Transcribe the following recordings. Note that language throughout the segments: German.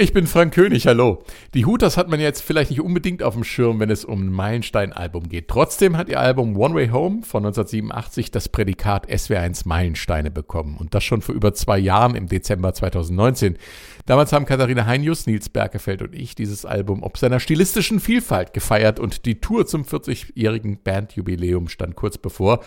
Ich bin Frank König, hallo. Die Hooters hat man jetzt vielleicht nicht unbedingt auf dem Schirm, wenn es um ein Meilenstein-Album geht. Trotzdem hat ihr Album One Way Home von 1987 das Prädikat SW1 Meilensteine bekommen. Und das schon vor über zwei Jahren im Dezember 2019. Damals haben Katharina Heinius, Nils Berkefeld und ich dieses Album ob seiner stilistischen Vielfalt gefeiert und die Tour zum 40-jährigen Bandjubiläum stand kurz bevor.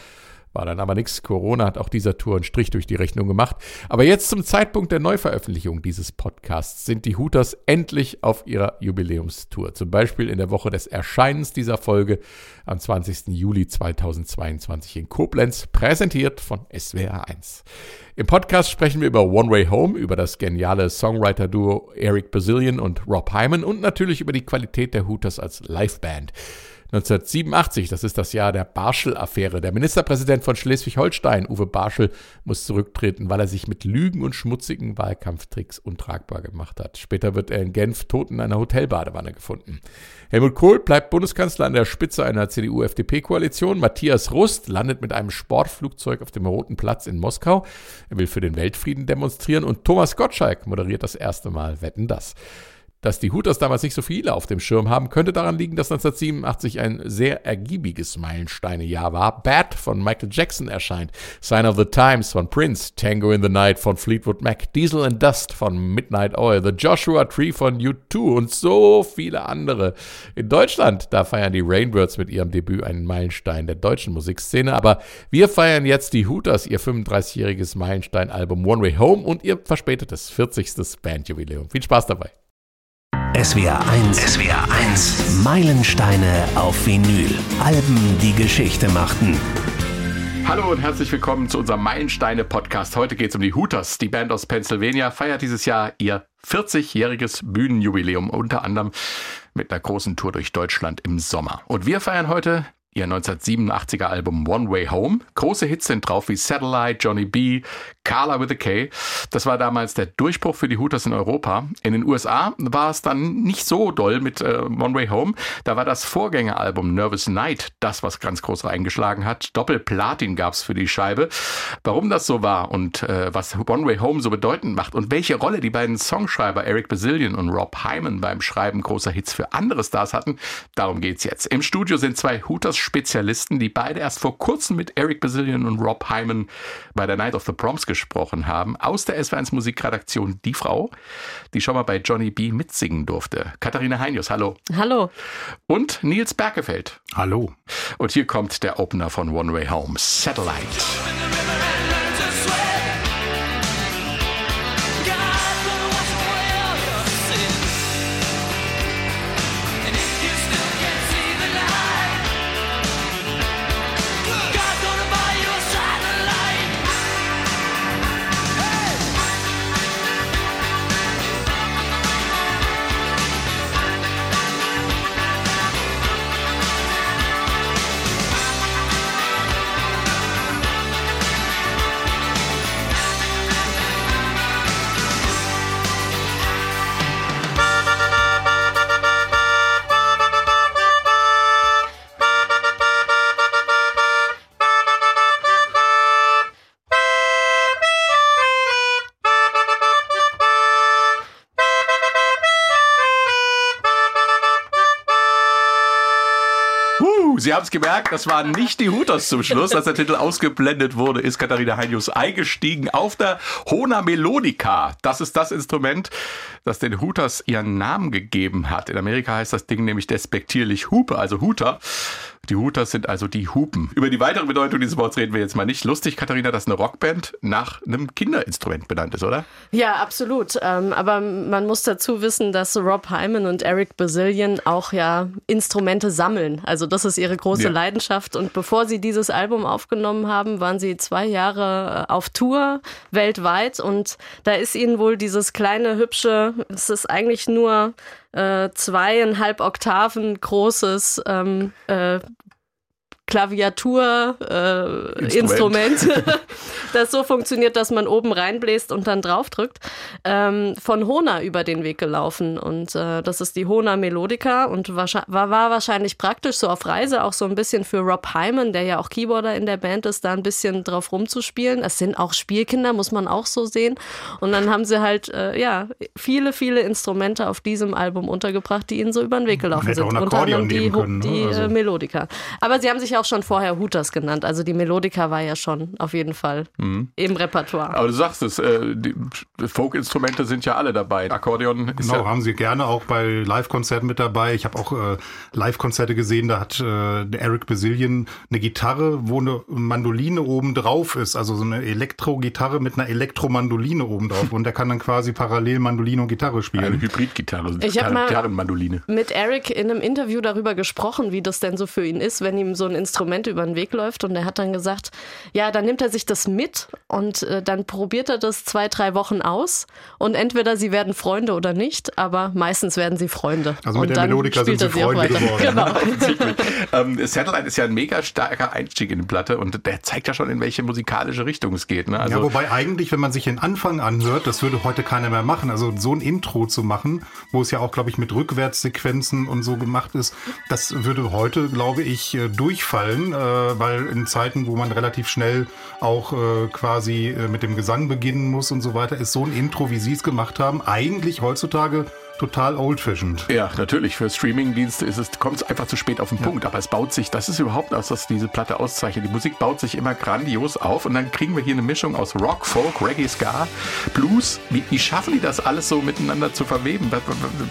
War dann aber nichts. Corona hat auch dieser Tour einen Strich durch die Rechnung gemacht. Aber jetzt zum Zeitpunkt der Neuveröffentlichung dieses Podcasts sind die Hooters endlich auf ihrer Jubiläumstour. Zum Beispiel in der Woche des Erscheinens dieser Folge am 20. Juli 2022 in Koblenz, präsentiert von SWR 1. Im Podcast sprechen wir über One Way Home, über das geniale Songwriter-Duo Eric Bazillion und Rob Hyman und natürlich über die Qualität der Hooters als Liveband. 1987, das ist das Jahr der Barschel-Affäre. Der Ministerpräsident von Schleswig-Holstein, Uwe Barschel, muss zurücktreten, weil er sich mit Lügen und schmutzigen Wahlkampftricks untragbar gemacht hat. Später wird er in Genf tot in einer Hotelbadewanne gefunden. Helmut Kohl bleibt Bundeskanzler an der Spitze einer CDU-FDP-Koalition. Matthias Rust landet mit einem Sportflugzeug auf dem Roten Platz in Moskau. Er will für den Weltfrieden demonstrieren und Thomas Gottschalk moderiert das erste Mal Wetten das. Dass die Hooters damals nicht so viele auf dem Schirm haben, könnte daran liegen, dass 1987 ein sehr ergiebiges Meilensteinejahr war. Bad von Michael Jackson erscheint, Sign of the Times von Prince, Tango in the Night von Fleetwood Mac, Diesel and Dust von Midnight Oil, The Joshua Tree von U2 und so viele andere. In Deutschland, da feiern die Rainbirds mit ihrem Debüt einen Meilenstein der deutschen Musikszene, aber wir feiern jetzt die Hooters, ihr 35-jähriges Meilenstein-Album One Way Home und ihr verspätetes 40. Bandjubiläum. Viel Spaß dabei. SWR 1. SWR 1. Meilensteine auf Vinyl. Alben, die Geschichte machten. Hallo und herzlich willkommen zu unserem Meilensteine-Podcast. Heute geht es um die Hooters. Die Band aus Pennsylvania feiert dieses Jahr ihr 40-jähriges Bühnenjubiläum, unter anderem mit einer großen Tour durch Deutschland im Sommer. Und wir feiern heute ihr 1987er Album One Way Home. Große Hits sind drauf wie Satellite, Johnny B, Carla with a K. Das war damals der Durchbruch für die Hooters in Europa. In den USA war es dann nicht so doll mit äh, One Way Home. Da war das Vorgängeralbum Nervous Night das, was ganz groß eingeschlagen hat. Doppelplatin gab es für die Scheibe. Warum das so war und äh, was One Way Home so bedeutend macht und welche Rolle die beiden Songschreiber Eric Bazillion und Rob Hyman beim Schreiben großer Hits für andere Stars hatten, darum geht's jetzt. Im Studio sind zwei Hooters Spezialisten, die beide erst vor kurzem mit Eric Bazillion und Rob Hyman bei der Night of the Proms gesprochen haben. Aus der SW1 Musikredaktion die Frau, die schon mal bei Johnny B mitsingen durfte. Katharina Heinius, hallo. Hallo. Und Nils Berkefeld. Hallo. Und hier kommt der Opener von One Way Home, Satellite. Sie haben es gemerkt, das waren nicht die Hooters zum Schluss. Als der Titel ausgeblendet wurde, ist Katharina Heinius eingestiegen auf der Hona Melodica. Das ist das Instrument, das den Hooters ihren Namen gegeben hat. In Amerika heißt das Ding nämlich despektierlich Hupe, also Hooter. Die Hooters sind also die Hupen. Über die weitere Bedeutung dieses Wortes reden wir jetzt mal nicht. Lustig, Katharina, dass eine Rockband nach einem Kinderinstrument benannt ist, oder? Ja, absolut. Ähm, aber man muss dazu wissen, dass Rob Hyman und Eric Bazillion auch ja Instrumente sammeln. Also das ist ihre große ja. Leidenschaft. Und bevor sie dieses Album aufgenommen haben, waren sie zwei Jahre äh, auf Tour weltweit. Und da ist ihnen wohl dieses kleine, hübsche, es ist eigentlich nur äh, zweieinhalb Oktaven großes ähm, äh, Klaviatur-Instrument, äh, das so funktioniert, dass man oben reinbläst und dann draufdrückt, ähm, von Hona über den Weg gelaufen. Und äh, das ist die Hona Melodica und war, war wahrscheinlich praktisch so auf Reise auch so ein bisschen für Rob Hyman, der ja auch Keyboarder in der Band ist, da ein bisschen drauf rumzuspielen. Es sind auch Spielkinder, muss man auch so sehen. Und dann haben sie halt, äh, ja, viele, viele Instrumente auf diesem Album untergebracht, die ihnen so über den Weg gelaufen sind. Unter anderem die, können, ne? die also. Äh, Melodica. Aber sie haben sich auch schon vorher Hooters genannt. Also die Melodica war ja schon auf jeden Fall mhm. im Repertoire. Aber du sagst es, äh, die Folk-Instrumente sind ja alle dabei. Akkordeon ist Genau, ja haben sie gerne auch bei Live-Konzerten mit dabei. Ich habe auch äh, Live-Konzerte gesehen, da hat äh, Eric Basilien eine Gitarre, wo eine Mandoline oben drauf ist. Also so eine Elektro-Gitarre mit einer Elektromandoline oben drauf. Und der kann dann quasi parallel Mandoline und Gitarre spielen. Eine Hybrid-Gitarre. Ich habe mal mit Eric in einem Interview darüber gesprochen, wie das denn so für ihn ist, wenn ihm so ein Instrument über den Weg läuft. Und er hat dann gesagt, ja, dann nimmt er sich das mit und äh, dann probiert er das zwei, drei Wochen aus. Und entweder sie werden Freunde oder nicht, aber meistens werden sie Freunde. Also mit und der Melodika sind sie Freunde geworden. genau. ähm, Satellite ist ja ein mega starker Einstieg in die Platte und der zeigt ja schon, in welche musikalische Richtung es geht. Ne? Also ja, wobei eigentlich, wenn man sich den Anfang anhört, das würde heute keiner mehr machen. Also so ein Intro zu machen, wo es ja auch, glaube ich, mit Rückwärtssequenzen und so gemacht ist, das würde heute, glaube ich, äh, durchfallen, äh, weil in Zeiten, wo man relativ schnell auch äh, quasi mit dem Gesang beginnen muss und so weiter, ist so ein Intro, wie Sie es gemacht haben, eigentlich heutzutage total old-fashioned. Ja, natürlich. Für Streamingdienste ist es, kommt es einfach zu spät auf den ja. Punkt. Aber es baut sich, das ist überhaupt was, was diese Platte auszeichnet. Die Musik baut sich immer grandios auf und dann kriegen wir hier eine Mischung aus Rock, Folk, Reggae, Ska, Blues. Wie, wie schaffen die das alles so miteinander zu verweben?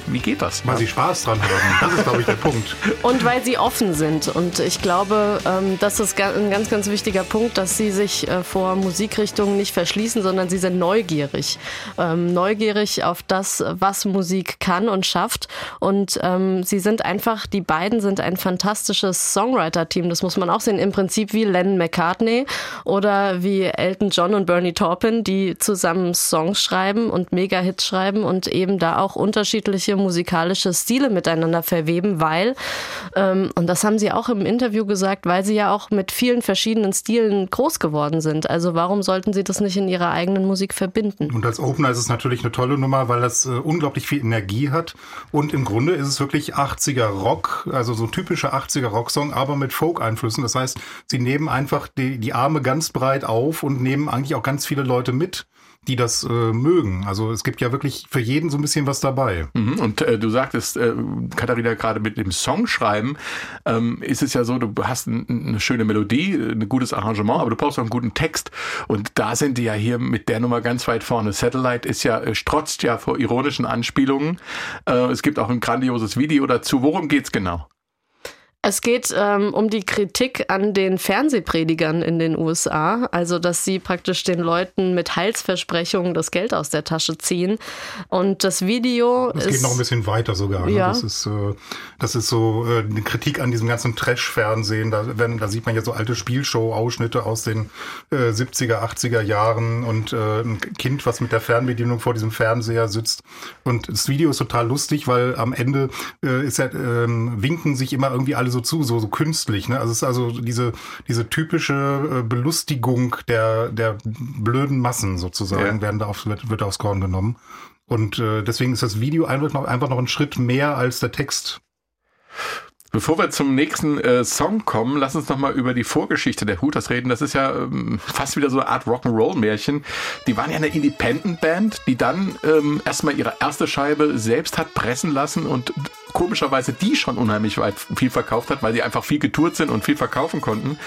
Wie geht das? Weil sie Spaß dran haben. Das ist, glaube ich, der Punkt. Und weil sie offen sind. Und ich glaube, ähm, das ist ein ganz, ganz wichtiger Punkt, dass sie sich äh, vor Musikrichtungen nicht verschließen, sondern sie sind neugierig. Ähm, neugierig auf das, was Musik kann und schafft. Und ähm, sie sind einfach, die beiden sind ein fantastisches Songwriter-Team. Das muss man auch sehen. Im Prinzip wie Lennon McCartney oder wie Elton John und Bernie Taupin, die zusammen Songs schreiben und Mega-Hits schreiben und eben da auch unterschiedliche musikalische Stile miteinander verweben, weil, ähm, und das haben sie auch im Interview gesagt, weil sie ja auch mit vielen verschiedenen Stilen groß geworden sind. Also warum sollten sie das nicht in ihrer eigenen Musik verbinden? Und als Opener ist es natürlich eine tolle Nummer, weil das äh, unglaublich viel Energie Energie hat. Und im Grunde ist es wirklich 80er Rock, also so typischer 80er Rocksong, aber mit Folk-Einflüssen. Das heißt, sie nehmen einfach die, die Arme ganz breit auf und nehmen eigentlich auch ganz viele Leute mit die das äh, mögen. Also es gibt ja wirklich für jeden so ein bisschen was dabei. Mhm. Und äh, du sagtest, äh, Katharina, gerade mit dem Songschreiben ähm, ist es ja so, du hast ein, eine schöne Melodie, ein gutes Arrangement, aber du brauchst auch einen guten Text. Und da sind die ja hier mit der Nummer ganz weit vorne. Satellite ist ja, äh, strotzt ja vor ironischen Anspielungen. Äh, es gibt auch ein grandioses Video dazu. Worum geht's genau? Es geht ähm, um die Kritik an den Fernsehpredigern in den USA, also dass sie praktisch den Leuten mit Heilsversprechungen das Geld aus der Tasche ziehen. Und das Video ist, geht noch ein bisschen weiter sogar. Ne? Ja. Das ist äh, das ist so äh, eine Kritik an diesem ganzen Trash-Fernsehen. Da, wenn, da sieht man ja so alte Spielshow-Ausschnitte aus den äh, 70er, 80er Jahren und äh, ein Kind, was mit der Fernbedienung vor diesem Fernseher sitzt. Und das Video ist total lustig, weil am Ende äh, ist ja, äh, winken sich immer irgendwie alle so zu, so, so künstlich. Ne? Also es ist also diese, diese typische äh, Belustigung der, der blöden Massen sozusagen, ja. werden da auf, wird, wird aufs Korn genommen. Und äh, deswegen ist das Video einfach noch, einfach noch ein Schritt mehr als der Text. Bevor wir zum nächsten äh, Song kommen, lass uns noch mal über die Vorgeschichte der Hooters reden. Das ist ja ähm, fast wieder so eine Art Rock'n'Roll-Märchen. Die waren ja eine Independent-Band, die dann ähm, erstmal ihre erste Scheibe selbst hat pressen lassen und komischerweise die schon unheimlich weit viel verkauft hat, weil die einfach viel getourt sind und viel verkaufen konnten.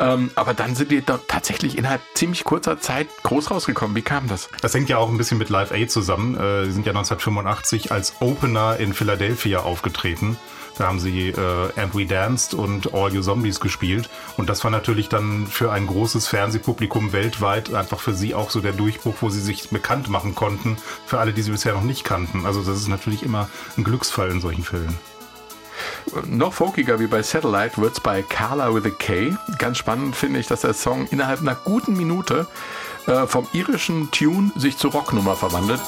Ähm, aber dann sind die da tatsächlich innerhalb ziemlich kurzer Zeit groß rausgekommen. Wie kam das? Das hängt ja auch ein bisschen mit Live Aid zusammen. Äh, sie sind ja 1985 als Opener in Philadelphia aufgetreten. Da haben sie äh, And We Danced und All You Zombies gespielt. Und das war natürlich dann für ein großes Fernsehpublikum weltweit einfach für sie auch so der Durchbruch, wo sie sich bekannt machen konnten, für alle, die sie bisher noch nicht kannten. Also das ist natürlich immer ein Glücksfall in solchen Fällen. Noch folkiger wie bei Satellite wird es bei Carla with a K. Ganz spannend finde ich, dass der Song innerhalb einer guten Minute äh, vom irischen Tune sich zur Rocknummer verwandelt.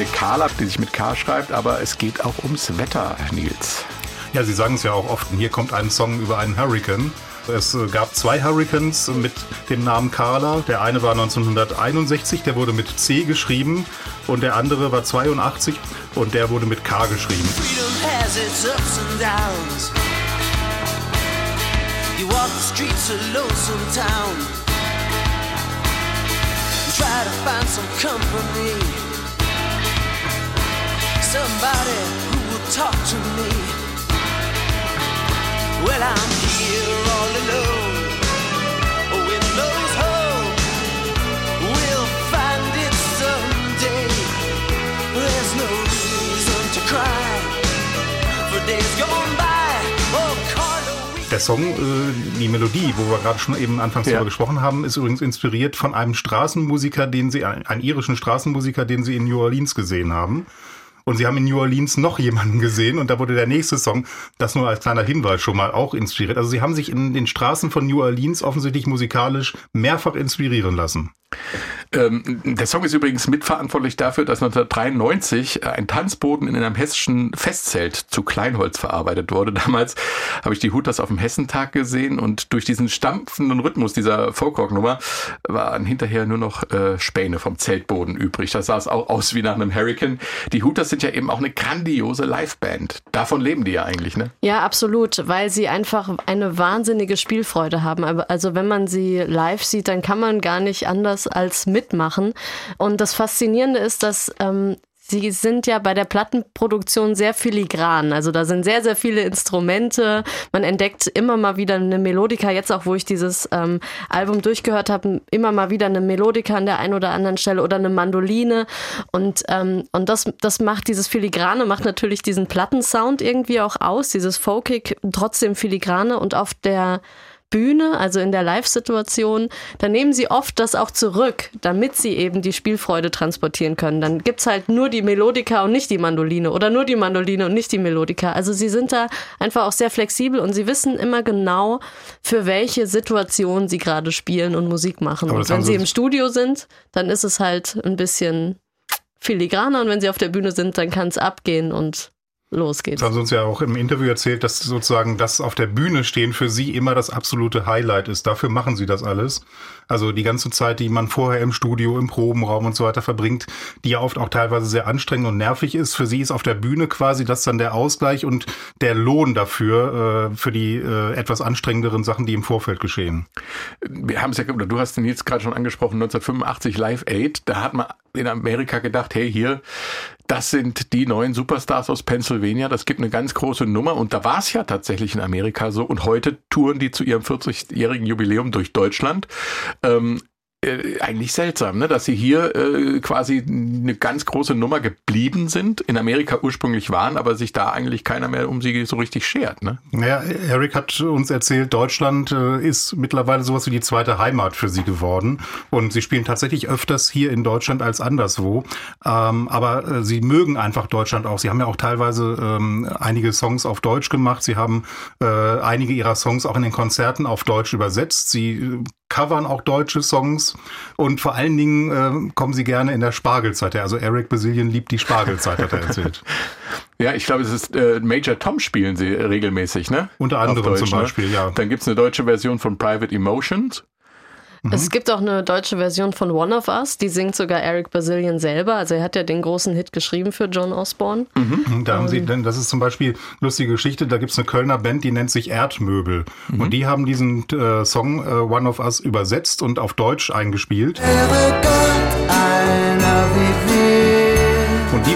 Eine Carla, die sich mit K schreibt, aber es geht auch ums Wetter, Nils. Ja, Sie sagen es ja auch oft, hier kommt ein Song über einen Hurricane. Es äh, gab zwei Hurricanes mit dem Namen Carla. Der eine war 1961, der wurde mit C geschrieben und der andere war 82 und der wurde mit K geschrieben. You walk the streets of lonesome town. You try to find some company. Somebody who will talk to me. Well, I'm here all alone. With no hope, we'll find it someday. There's no reason to cry for days gone by. Der Song, äh, die Melodie, wo wir gerade schon eben anfangs ja. darüber gesprochen haben, ist übrigens inspiriert von einem Straßenmusiker, den sie, einen irischen Straßenmusiker, den sie in New Orleans gesehen haben. Und sie haben in New Orleans noch jemanden gesehen und da wurde der nächste Song, das nur als kleiner Hinweis schon mal auch inspiriert. Also sie haben sich in den Straßen von New Orleans offensichtlich musikalisch mehrfach inspirieren lassen. Ähm, der Song ist übrigens mitverantwortlich dafür, dass 1993 ein Tanzboden in einem hessischen Festzelt zu Kleinholz verarbeitet wurde. Damals habe ich die Hutas auf dem Hessentag gesehen und durch diesen stampfenden Rhythmus dieser Folkrock-Nummer waren hinterher nur noch äh, Späne vom Zeltboden übrig. Das sah es auch aus wie nach einem Hurricane. Die Hutas sind ja eben auch eine grandiose Liveband. Davon leben die ja eigentlich, ne? Ja, absolut, weil sie einfach eine wahnsinnige Spielfreude haben. Also wenn man sie live sieht, dann kann man gar nicht anders als mitmachen. Und das Faszinierende ist, dass ähm, Sie sind ja bei der Plattenproduktion sehr filigran. Also da sind sehr, sehr viele Instrumente. Man entdeckt immer mal wieder eine Melodika. Jetzt auch, wo ich dieses ähm, Album durchgehört habe, immer mal wieder eine Melodika an der einen oder anderen Stelle oder eine Mandoline. Und, ähm, und das, das macht dieses Filigrane, macht natürlich diesen Plattensound irgendwie auch aus, dieses Folkig, trotzdem Filigrane. Und auf der Bühne, also in der Live-Situation, dann nehmen sie oft das auch zurück, damit sie eben die Spielfreude transportieren können. Dann gibt's halt nur die Melodika und nicht die Mandoline oder nur die Mandoline und nicht die Melodika. Also sie sind da einfach auch sehr flexibel und sie wissen immer genau, für welche Situation sie gerade spielen und Musik machen. Und wenn sie im Studio sind, dann ist es halt ein bisschen filigraner und wenn sie auf der Bühne sind, dann kann es abgehen und los geht's. Das haben Sie uns ja auch im Interview erzählt, dass sozusagen das auf der Bühne stehen für Sie immer das absolute Highlight ist. Dafür machen Sie das alles. Also die ganze Zeit, die man vorher im Studio, im Probenraum und so weiter verbringt, die ja oft auch teilweise sehr anstrengend und nervig ist. Für Sie ist auf der Bühne quasi das dann der Ausgleich und der Lohn dafür, äh, für die äh, etwas anstrengenderen Sachen, die im Vorfeld geschehen. Wir haben es ja, du hast den jetzt gerade schon angesprochen, 1985 Live Aid. Da hat man in Amerika gedacht, hey, hier, das sind die neuen Superstars aus Pennsylvania, das gibt eine ganz große Nummer. Und da war es ja tatsächlich in Amerika so. Und heute touren die zu ihrem 40-jährigen Jubiläum durch Deutschland. Ähm, äh, eigentlich seltsam, ne? dass sie hier äh, quasi eine ganz große Nummer geblieben sind, in Amerika ursprünglich waren, aber sich da eigentlich keiner mehr um sie so richtig schert. Ne? Naja, Eric hat uns erzählt, Deutschland äh, ist mittlerweile sowas wie die zweite Heimat für sie geworden und sie spielen tatsächlich öfters hier in Deutschland als anderswo, ähm, aber äh, sie mögen einfach Deutschland auch. Sie haben ja auch teilweise ähm, einige Songs auf Deutsch gemacht, sie haben äh, einige ihrer Songs auch in den Konzerten auf Deutsch übersetzt, sie äh, covern auch deutsche Songs und vor allen Dingen äh, kommen sie gerne in der Spargelzeit. Also Eric Basilien liebt die Spargelzeit, hat er erzählt. Ja, ich glaube, es ist äh, Major Tom spielen sie regelmäßig, ne? Unter anderem Deutsch, zum ne? Beispiel, ne? ja. Dann gibt's eine deutsche Version von Private Emotions. Mhm. Es gibt auch eine deutsche Version von One of Us, die singt sogar Eric Bazillion selber. Also er hat ja den großen Hit geschrieben für John Osborne. Mhm. Da haben sie, ähm. denn das ist zum Beispiel lustige Geschichte, da gibt es eine Kölner Band, die nennt sich Erdmöbel. Mhm. Und die haben diesen äh, Song äh, One of Us übersetzt und auf Deutsch eingespielt. Wäre Gott einer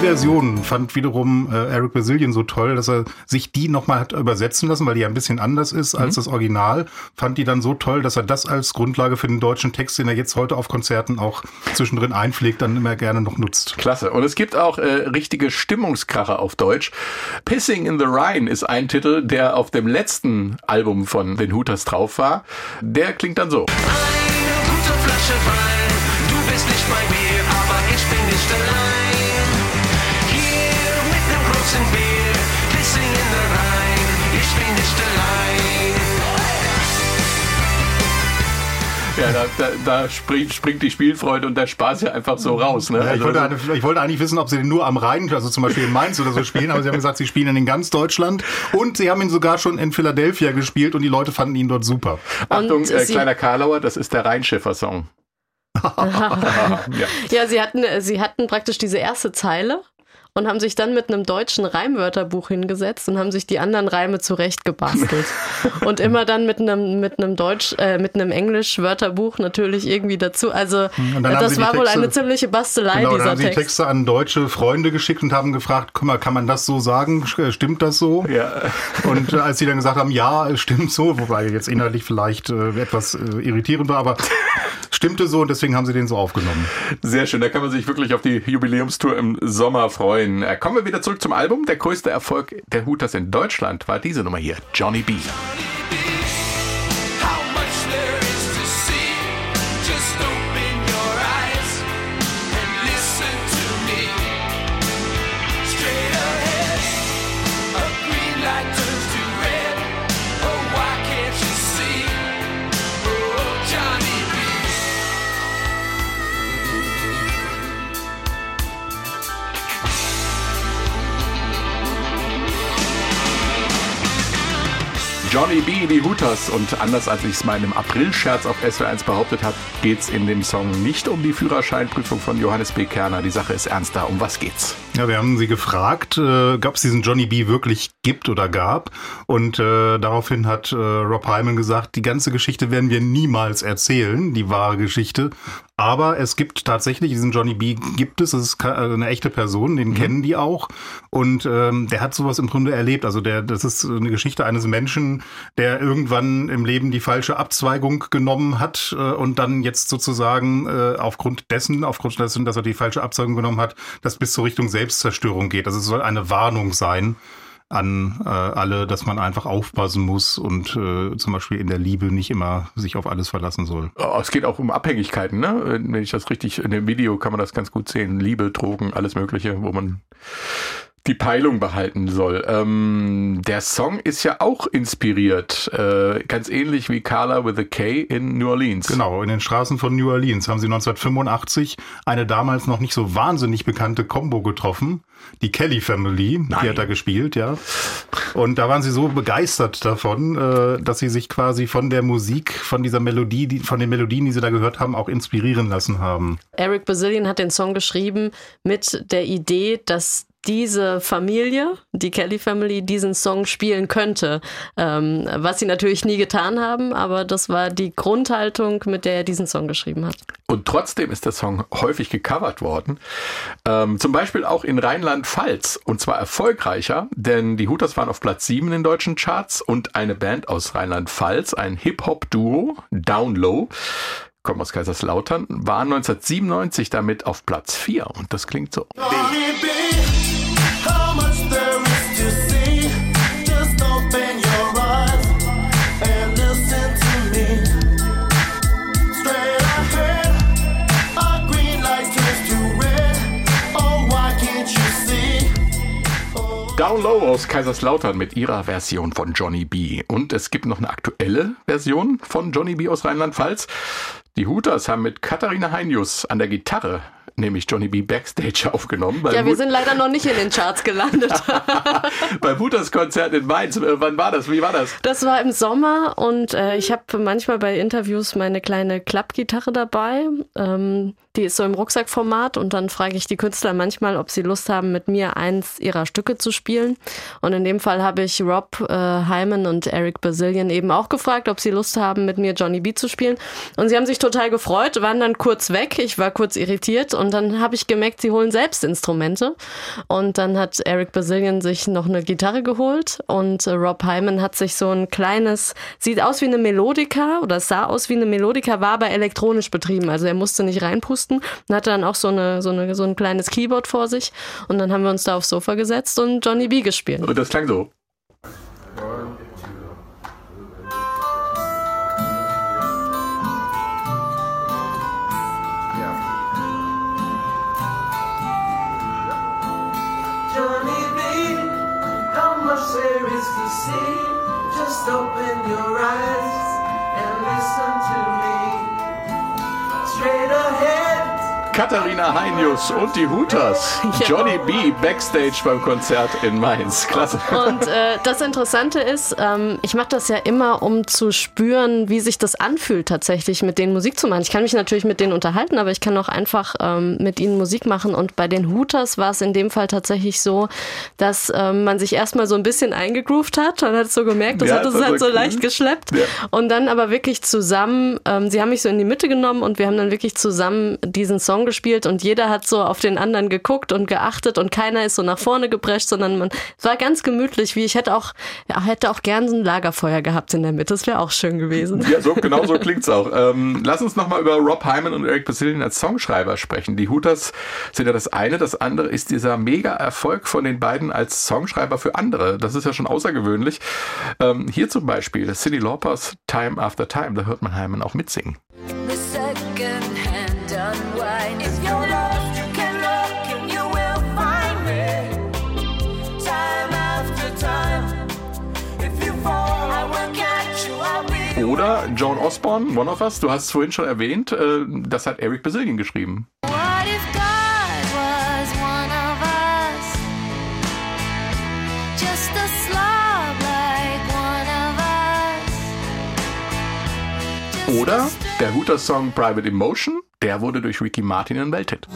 Version fand wiederum äh, Eric Bazillion so toll, dass er sich die nochmal hat übersetzen lassen, weil die ja ein bisschen anders ist als mhm. das Original. Fand die dann so toll, dass er das als Grundlage für den deutschen Text, den er jetzt heute auf Konzerten auch zwischendrin einpflegt, dann immer gerne noch nutzt. Klasse. Und es gibt auch äh, richtige Stimmungskracher auf Deutsch. Pissing in the Rhine ist ein Titel, der auf dem letzten Album von den Hooters drauf war. Der klingt dann so. Eine gute Flasche Wein, du bist nicht mein Bier, aber ich bin nicht allein. Ja, da, da, da springt, springt, die Spielfreude und der Spaß ja einfach so raus. Ne? Ja, ich, wollte, also, ich, wollte, eigentlich wissen, ob sie den nur am Rhein, also zum Beispiel in Mainz oder so spielen, aber sie haben gesagt, sie spielen ihn in ganz Deutschland und sie haben ihn sogar schon in Philadelphia gespielt und die Leute fanden ihn dort super. Achtung, äh, kleiner Karlauer, das ist der Rheinschiffer-Song. ja. ja, sie hatten, sie hatten praktisch diese erste Zeile und haben sich dann mit einem deutschen Reimwörterbuch hingesetzt und haben sich die anderen Reime zurechtgebastelt. und immer dann mit einem, mit einem Deutsch, äh, mit einem Englisch-Wörterbuch natürlich irgendwie dazu. Also das war Texte, wohl eine ziemliche Bastelei, genau, dieser dann haben Text. Sie Texte an deutsche Freunde geschickt und haben gefragt, guck mal, kann man das so sagen? Stimmt das so? Ja. Und äh, als sie dann gesagt haben, ja, es stimmt so, wobei jetzt inhaltlich vielleicht äh, etwas äh, irritierend war, aber stimmte so und deswegen haben sie den so aufgenommen. Sehr schön, da kann man sich wirklich auf die Jubiläumstour im Sommer freuen. Äh, kommen wir wieder zurück zum Album. Der größte Erfolg der Hooters in Deutschland war diese Nummer hier, Johnny B. Johnny Johnny B. die Hooters und anders als ich es mal in einem April-Scherz auf SW1 behauptet habe, geht es in dem Song nicht um die Führerscheinprüfung von Johannes B. Kerner. Die Sache ist ernster. Um was geht's? Ja, wir haben sie gefragt, äh, ob es diesen Johnny B. wirklich gibt oder gab. Und äh, daraufhin hat äh, Rob Hyman gesagt, die ganze Geschichte werden wir niemals erzählen, die wahre Geschichte. Aber es gibt tatsächlich, diesen Johnny B. gibt es, es ist eine echte Person, den mhm. kennen die auch. Und ähm, der hat sowas im Grunde erlebt. Also der, das ist eine Geschichte eines Menschen, der irgendwann im Leben die falsche Abzweigung genommen hat äh, und dann jetzt sozusagen äh, aufgrund dessen, aufgrund dessen, dass er die falsche Abzweigung genommen hat, das bis zur Richtung Selbstzerstörung geht. Also es soll eine Warnung sein an äh, alle, dass man einfach aufpassen muss und äh, zum Beispiel in der Liebe nicht immer sich auf alles verlassen soll. Oh, es geht auch um Abhängigkeiten, ne? Wenn ich das richtig in dem Video kann man das ganz gut sehen. Liebe, Drogen, alles Mögliche, wo man die Peilung behalten soll. Ähm, der Song ist ja auch inspiriert, äh, ganz ähnlich wie Carla with a K in New Orleans. Genau, in den Straßen von New Orleans haben sie 1985 eine damals noch nicht so wahnsinnig bekannte Combo getroffen. Die Kelly Family, Nein. die hat da gespielt, ja. Und da waren sie so begeistert davon, äh, dass sie sich quasi von der Musik, von dieser Melodie, die, von den Melodien, die sie da gehört haben, auch inspirieren lassen haben. Eric Bazillion hat den Song geschrieben mit der Idee, dass diese Familie, die Kelly Family, diesen Song spielen könnte. Ähm, was sie natürlich nie getan haben, aber das war die Grundhaltung, mit der er diesen Song geschrieben hat. Und trotzdem ist der Song häufig gecovert worden. Ähm, zum Beispiel auch in Rheinland-Pfalz. Und zwar erfolgreicher, denn die Hooters waren auf Platz 7 in den deutschen Charts und eine Band aus Rheinland-Pfalz, ein Hip-Hop-Duo, Down Low, kommen aus Kaiserslautern, war 1997 damit auf Platz 4. Und das klingt so. Baby. Down Low aus Kaiserslautern mit ihrer Version von Johnny B. Und es gibt noch eine aktuelle Version von Johnny B aus Rheinland-Pfalz. Die Hooters haben mit Katharina Heinius an der Gitarre nämlich Johnny B. Backstage aufgenommen. Ja, wir sind leider noch nicht in den Charts gelandet. Beim Hooters Konzert in Mainz. Äh, wann war das? Wie war das? Das war im Sommer und äh, ich habe manchmal bei Interviews meine kleine Klappgitarre dabei. Ähm, die ist so im Rucksackformat und dann frage ich die Künstler manchmal, ob sie Lust haben, mit mir eins ihrer Stücke zu spielen. Und in dem Fall habe ich Rob äh, Hyman und Eric Bazillion eben auch gefragt, ob sie Lust haben, mit mir Johnny B zu spielen. Und sie haben sich total gefreut, waren dann kurz weg. Ich war kurz irritiert und dann habe ich gemerkt, sie holen selbst Instrumente. Und dann hat Eric Bazillion sich noch eine Gitarre geholt und äh, Rob Hyman hat sich so ein kleines, sieht aus wie eine Melodika oder sah aus wie eine Melodika, war aber elektronisch betrieben. Also er musste nicht reinpusten mussten und hatte dann auch so, eine, so, eine, so ein kleines Keyboard vor sich. Und dann haben wir uns da aufs Sofa gesetzt und Johnny B gespielt. Und das klang so. Johnny B, how much there is to see. Just open your eyes and listen to me. Katharina Heinius und die Hooters. Ja. Johnny B. Backstage beim Konzert in Mainz. Klasse. Und äh, das Interessante ist, ähm, ich mache das ja immer, um zu spüren, wie sich das anfühlt, tatsächlich mit denen Musik zu machen. Ich kann mich natürlich mit denen unterhalten, aber ich kann auch einfach ähm, mit ihnen Musik machen. Und bei den Hooters war es in dem Fall tatsächlich so, dass ähm, man sich erstmal so ein bisschen eingegroovt hat. Man hat es so gemerkt, das ja, hat es halt so cool. leicht geschleppt. Ja. Und dann aber wirklich zusammen, ähm, sie haben mich so in die Mitte genommen und wir haben dann wirklich zusammen diesen Song gespielt und jeder hat so auf den anderen geguckt und geachtet und keiner ist so nach vorne geprescht, sondern man es war ganz gemütlich, wie ich hätte auch ja, hätte auch gern so ein Lagerfeuer gehabt in der Mitte. Das wäre auch schön gewesen. Ja, so genau so klingt's auch. Ähm, lass uns nochmal über Rob Hyman und Eric Basilian als Songschreiber sprechen. Die Hooters sind ja das eine, das andere ist dieser mega Erfolg von den beiden als Songschreiber für andere. Das ist ja schon außergewöhnlich. Ähm, hier zum Beispiel Cindy Laupers Time After Time, da hört man Hyman auch mitsingen. Oder Joan Osborne, One of Us, du hast es vorhin schon erwähnt, äh, das hat Eric Bazillion geschrieben. Oder der Hooter-Song Private Emotion, der wurde durch Ricky Martin ein Welthit.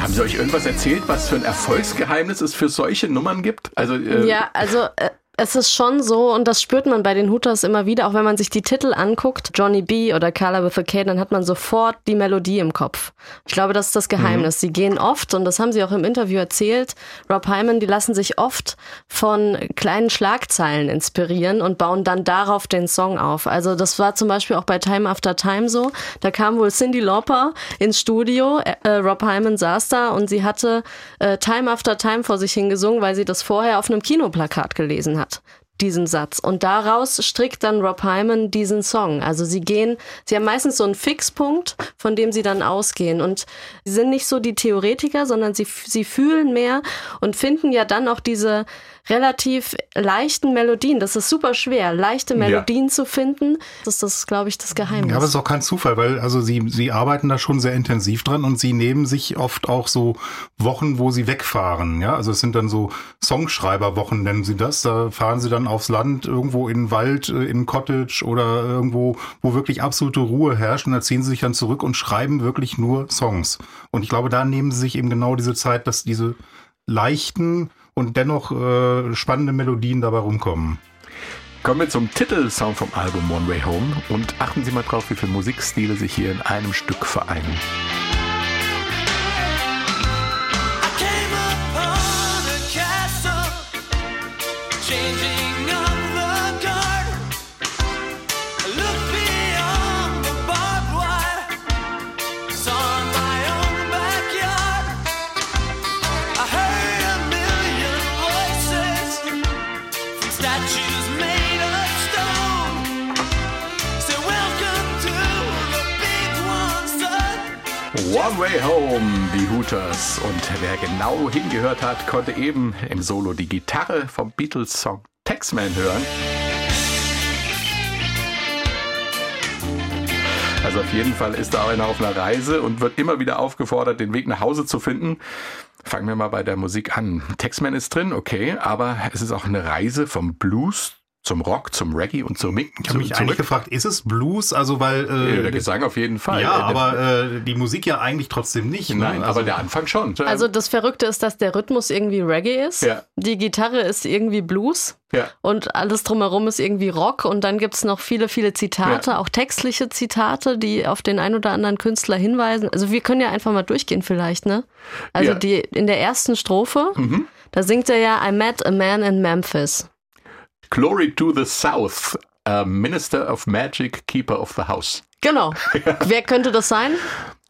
Haben Sie euch irgendwas erzählt, was für ein Erfolgsgeheimnis es für solche Nummern gibt? Also äh ja, also äh, es ist schon so, und das spürt man bei den Hooters immer wieder, auch wenn man sich die Titel anguckt, Johnny B oder Carla with a K, dann hat man sofort die Melodie im Kopf. Ich glaube, das ist das Geheimnis. Mhm. Sie gehen oft, und das haben sie auch im Interview erzählt, Rob Hyman, die lassen sich oft von kleinen Schlagzeilen inspirieren und bauen dann darauf den Song auf. Also das war zum Beispiel auch bei Time After Time so. Da kam wohl Cindy Lauper ins Studio, äh, Rob Hyman saß da und sie hatte äh, Time After Time vor sich hingesungen, weil sie das vorher auf einem Kinoplakat gelesen hat hat diesen Satz. Und daraus strickt dann Rob Hyman diesen Song. Also sie gehen, sie haben meistens so einen Fixpunkt, von dem sie dann ausgehen. Und sie sind nicht so die Theoretiker, sondern sie, sie fühlen mehr und finden ja dann auch diese relativ leichten Melodien. Das ist super schwer, leichte Melodien ja. zu finden. Das ist das, glaube ich, das Geheimnis. Ja, aber es ist auch kein Zufall, weil also sie, sie arbeiten da schon sehr intensiv dran und sie nehmen sich oft auch so Wochen, wo sie wegfahren. Ja, also es sind dann so Songschreiberwochen, nennen sie das. Da fahren sie dann aufs Land, irgendwo in den Wald, äh, in Cottage oder irgendwo, wo wirklich absolute Ruhe herrscht und da ziehen sie sich dann zurück und schreiben wirklich nur Songs. Und ich glaube, da nehmen sie sich eben genau diese Zeit, dass diese leichten und dennoch äh, spannende Melodien dabei rumkommen. Kommen wir zum Titelsong vom Album One Way Home und achten Sie mal drauf, wie viele Musikstile sich hier in einem Stück vereinen. One Way Home, die Hooters. Und wer genau hingehört hat, konnte eben im Solo die Gitarre vom Beatles-Song Taxman hören. Also auf jeden Fall ist da einer auf einer Reise und wird immer wieder aufgefordert, den Weg nach Hause zu finden. Fangen wir mal bei der Musik an. Taxman ist drin, okay, aber es ist auch eine Reise vom Blues zum Rock, zum Reggae und zum Mink. Ich habe mich zurück. eigentlich gefragt, ist es Blues? Also weil äh, ja, der Gesang auf jeden Fall. Ja, aber äh, die Musik ja eigentlich trotzdem nicht. Ne? Nein, also, aber der Anfang schon. Also das Verrückte ist, dass der Rhythmus irgendwie Reggae ist. Ja. Die Gitarre ist irgendwie Blues. Ja. Und alles drumherum ist irgendwie Rock. Und dann gibt's noch viele, viele Zitate, ja. auch textliche Zitate, die auf den ein oder anderen Künstler hinweisen. Also wir können ja einfach mal durchgehen vielleicht, ne? Also ja. die in der ersten Strophe, mhm. da singt er ja I met a man in Memphis. Glory to the South, Minister of Magic, Keeper of the House. Genau. Wer könnte das sein?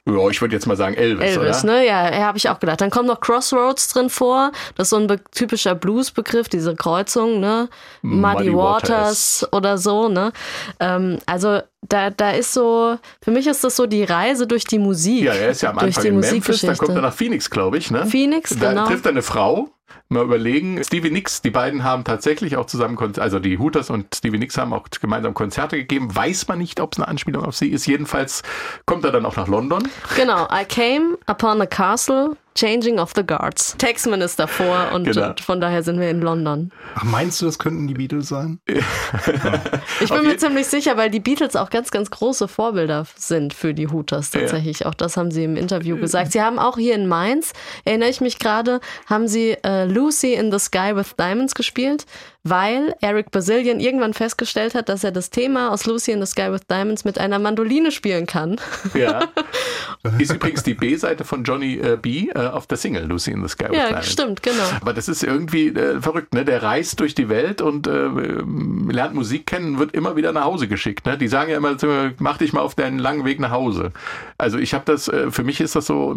Ja, ich würde jetzt mal sagen Elvis, Elvis, oder? ne? Ja, habe ich auch gedacht. Dann kommt noch Crossroads drin vor. Das ist so ein typischer Blues-Begriff, diese Kreuzung, ne? Muddy, Muddy Waters, Waters, oder so, ne? Ähm, also da, da ist so, für mich ist das so die Reise durch die Musik. Ja, er ist ja am Anfang in Memphis, dann kommt er nach Phoenix, glaube ich, ne? Phoenix, da genau. trifft er eine Frau, mal überlegen. Stevie Nicks, die beiden haben tatsächlich auch zusammen, also die Hooters und Stevie Nicks haben auch gemeinsam Konzerte gegeben. Weiß man nicht, ob es eine Anspielung auf sie ist. Jedenfalls kommt er dann auch nach London. Genau. I came upon a castle Changing of the Guards. Texman ist davor und genau. von daher sind wir in London. Ach, meinst du, das könnten die Beatles sein? ich bin mir ziemlich sicher, weil die Beatles auch ganz, ganz große Vorbilder sind für die Hooters tatsächlich. Ja. Auch das haben sie im Interview gesagt. Sie haben auch hier in Mainz, erinnere ich mich gerade, haben sie äh, Lucy in the Sky with Diamonds gespielt weil Eric Basilian irgendwann festgestellt hat, dass er das Thema aus Lucy in the Sky with Diamonds mit einer Mandoline spielen kann. Ja. Ist übrigens die B-Seite von Johnny äh, B äh, auf der Single Lucy in the Sky with ja, Diamonds. Ja, stimmt, genau. Aber das ist irgendwie äh, verrückt, ne? Der reist durch die Welt und äh, lernt Musik kennen, wird immer wieder nach Hause geschickt. Ne? Die sagen ja immer, mach dich mal auf deinen langen Weg nach Hause. Also ich habe das, äh, für mich ist das so,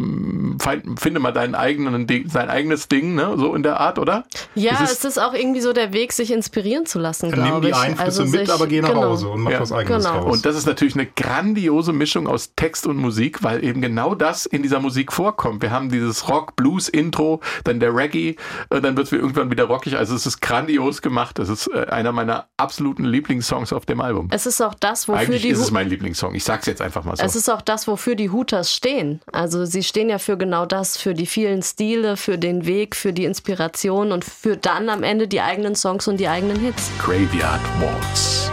finde mal deinen eigenen sein eigenes Ding, ne? So in der Art, oder? Ja, es ist, es ist auch irgendwie so der Weg, sich inspirieren zu lassen, glaube ich. Nimm die Einflüsse also mit, sich, aber geh nach genau. Hause und mach ja, was eigenes genau. raus. Und das ist natürlich eine grandiose Mischung aus Text und Musik, weil eben genau das in dieser Musik vorkommt. Wir haben dieses Rock-Blues-Intro, dann der Reggae, äh, dann wird es irgendwann wieder rockig. Also es ist grandios gemacht. Das ist äh, einer meiner absoluten Lieblingssongs auf dem Album. Es ist auch das, wofür Eigentlich die... ist es mein Lieblingssong. Ich sag's jetzt einfach mal so. Es ist auch das, wofür die Hooters stehen. Also sie stehen ja für genau das, für die vielen Stile, für den Weg, für die Inspiration und für dann am Ende die eigenen Songs und die eigenen Hits. Graveyard Waltz.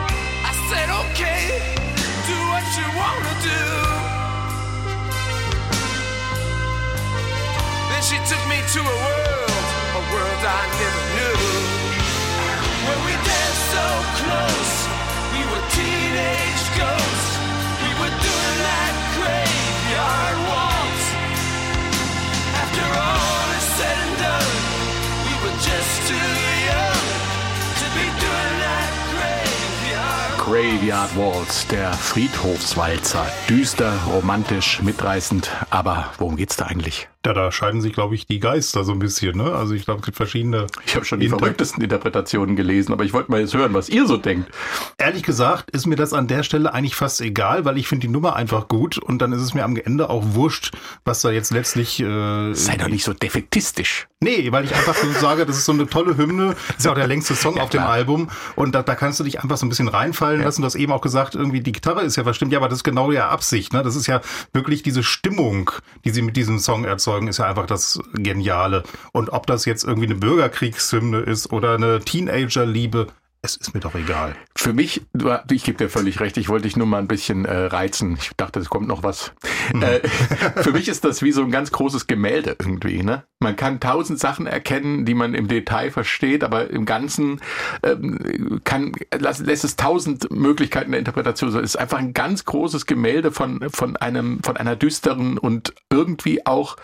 she Graveyard Waltz, der Friedhofswalzer. Düster, romantisch, mitreißend. Aber worum geht's da eigentlich? Ja, da scheiden sich, glaube ich, die Geister so ein bisschen. Ne? Also ich glaube, es gibt verschiedene. Ich habe schon die Inter verrücktesten Interpretationen gelesen, aber ich wollte mal jetzt hören, was ihr so denkt. Ehrlich gesagt ist mir das an der Stelle eigentlich fast egal, weil ich finde die Nummer einfach gut und dann ist es mir am Ende auch wurscht, was da jetzt letztlich. Äh, Sei doch nicht so defektistisch. Nee, weil ich einfach so sage, das ist so eine tolle Hymne. Das ist ja auch der längste Song ja, auf dem Album und da, da kannst du dich einfach so ein bisschen reinfallen ja. lassen. Du hast eben auch gesagt, irgendwie die Gitarre ist ja verstimmt. Ja, aber das ist genau die Absicht. Ne? Das ist ja wirklich diese Stimmung, die sie mit diesem Song erzeugen erzeugen, ist ja einfach das Geniale. Und ob das jetzt irgendwie eine Bürgerkriegshymne ist oder eine Teenagerliebe, es ist mir doch egal. Für mich, ich gebe dir völlig recht, ich wollte dich nur mal ein bisschen äh, reizen. Ich dachte, es kommt noch was. Mhm. Äh, für mich ist das wie so ein ganz großes Gemälde irgendwie. Ne? Man kann tausend Sachen erkennen, die man im Detail versteht, aber im Ganzen ähm, kann, lässt es tausend Möglichkeiten der Interpretation. Es ist einfach ein ganz großes Gemälde von, von, einem, von einer düsteren und irgendwie auch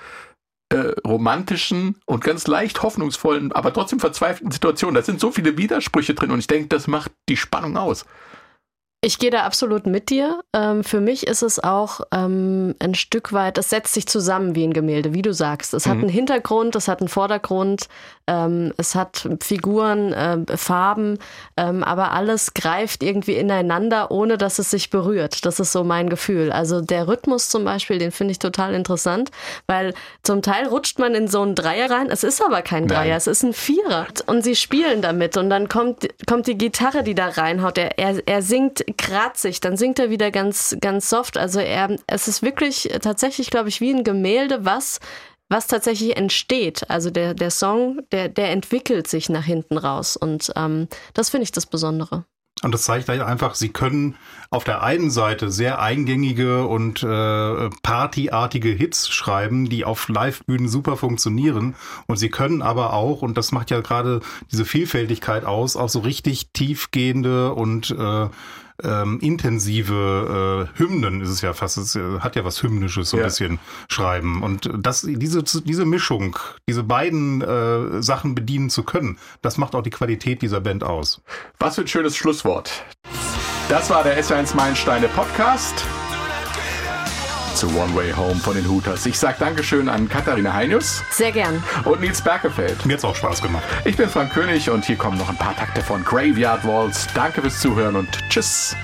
äh, romantischen und ganz leicht hoffnungsvollen, aber trotzdem verzweifelten Situation. Da sind so viele Widersprüche drin und ich denke, das macht die Spannung aus. Ich gehe da absolut mit dir. Ähm, für mich ist es auch ähm, ein Stück weit, es setzt sich zusammen wie ein Gemälde, wie du sagst. Es mhm. hat einen Hintergrund, es hat einen Vordergrund, ähm, es hat Figuren, äh, Farben, ähm, aber alles greift irgendwie ineinander, ohne dass es sich berührt. Das ist so mein Gefühl. Also der Rhythmus zum Beispiel, den finde ich total interessant, weil zum Teil rutscht man in so einen Dreier rein. Es ist aber kein Dreier, Nein. es ist ein Vierer. Und sie spielen damit und dann kommt, kommt die Gitarre, die da reinhaut. Er, er, er singt kratzig, dann singt er wieder ganz, ganz soft. Also er, es ist wirklich tatsächlich, glaube ich, wie ein Gemälde, was was tatsächlich entsteht. Also der, der Song, der, der entwickelt sich nach hinten raus. Und ähm, das finde ich das Besondere. Und das zeigt einfach, sie können auf der einen Seite sehr eingängige und äh, partyartige Hits schreiben, die auf Live-Bühnen super funktionieren. Und sie können aber auch, und das macht ja gerade diese Vielfältigkeit aus, auch so richtig tiefgehende und äh, ähm, intensive äh, Hymnen ist es ja fast, es äh, hat ja was Hymnisches so ein bisschen schreiben. Und das, diese, diese Mischung, diese beiden äh, Sachen bedienen zu können, das macht auch die Qualität dieser Band aus. Was für ein schönes Schlusswort. Das war der S1 Meilensteine Podcast zu One Way Home von den Hooters. Ich sage Dankeschön an Katharina Heinius. Sehr gern. Und Nils Bergefeld. Mir hat's auch Spaß gemacht. Ich bin Frank König und hier kommen noch ein paar Takte von Graveyard Waltz. Danke fürs Zuhören und tschüss.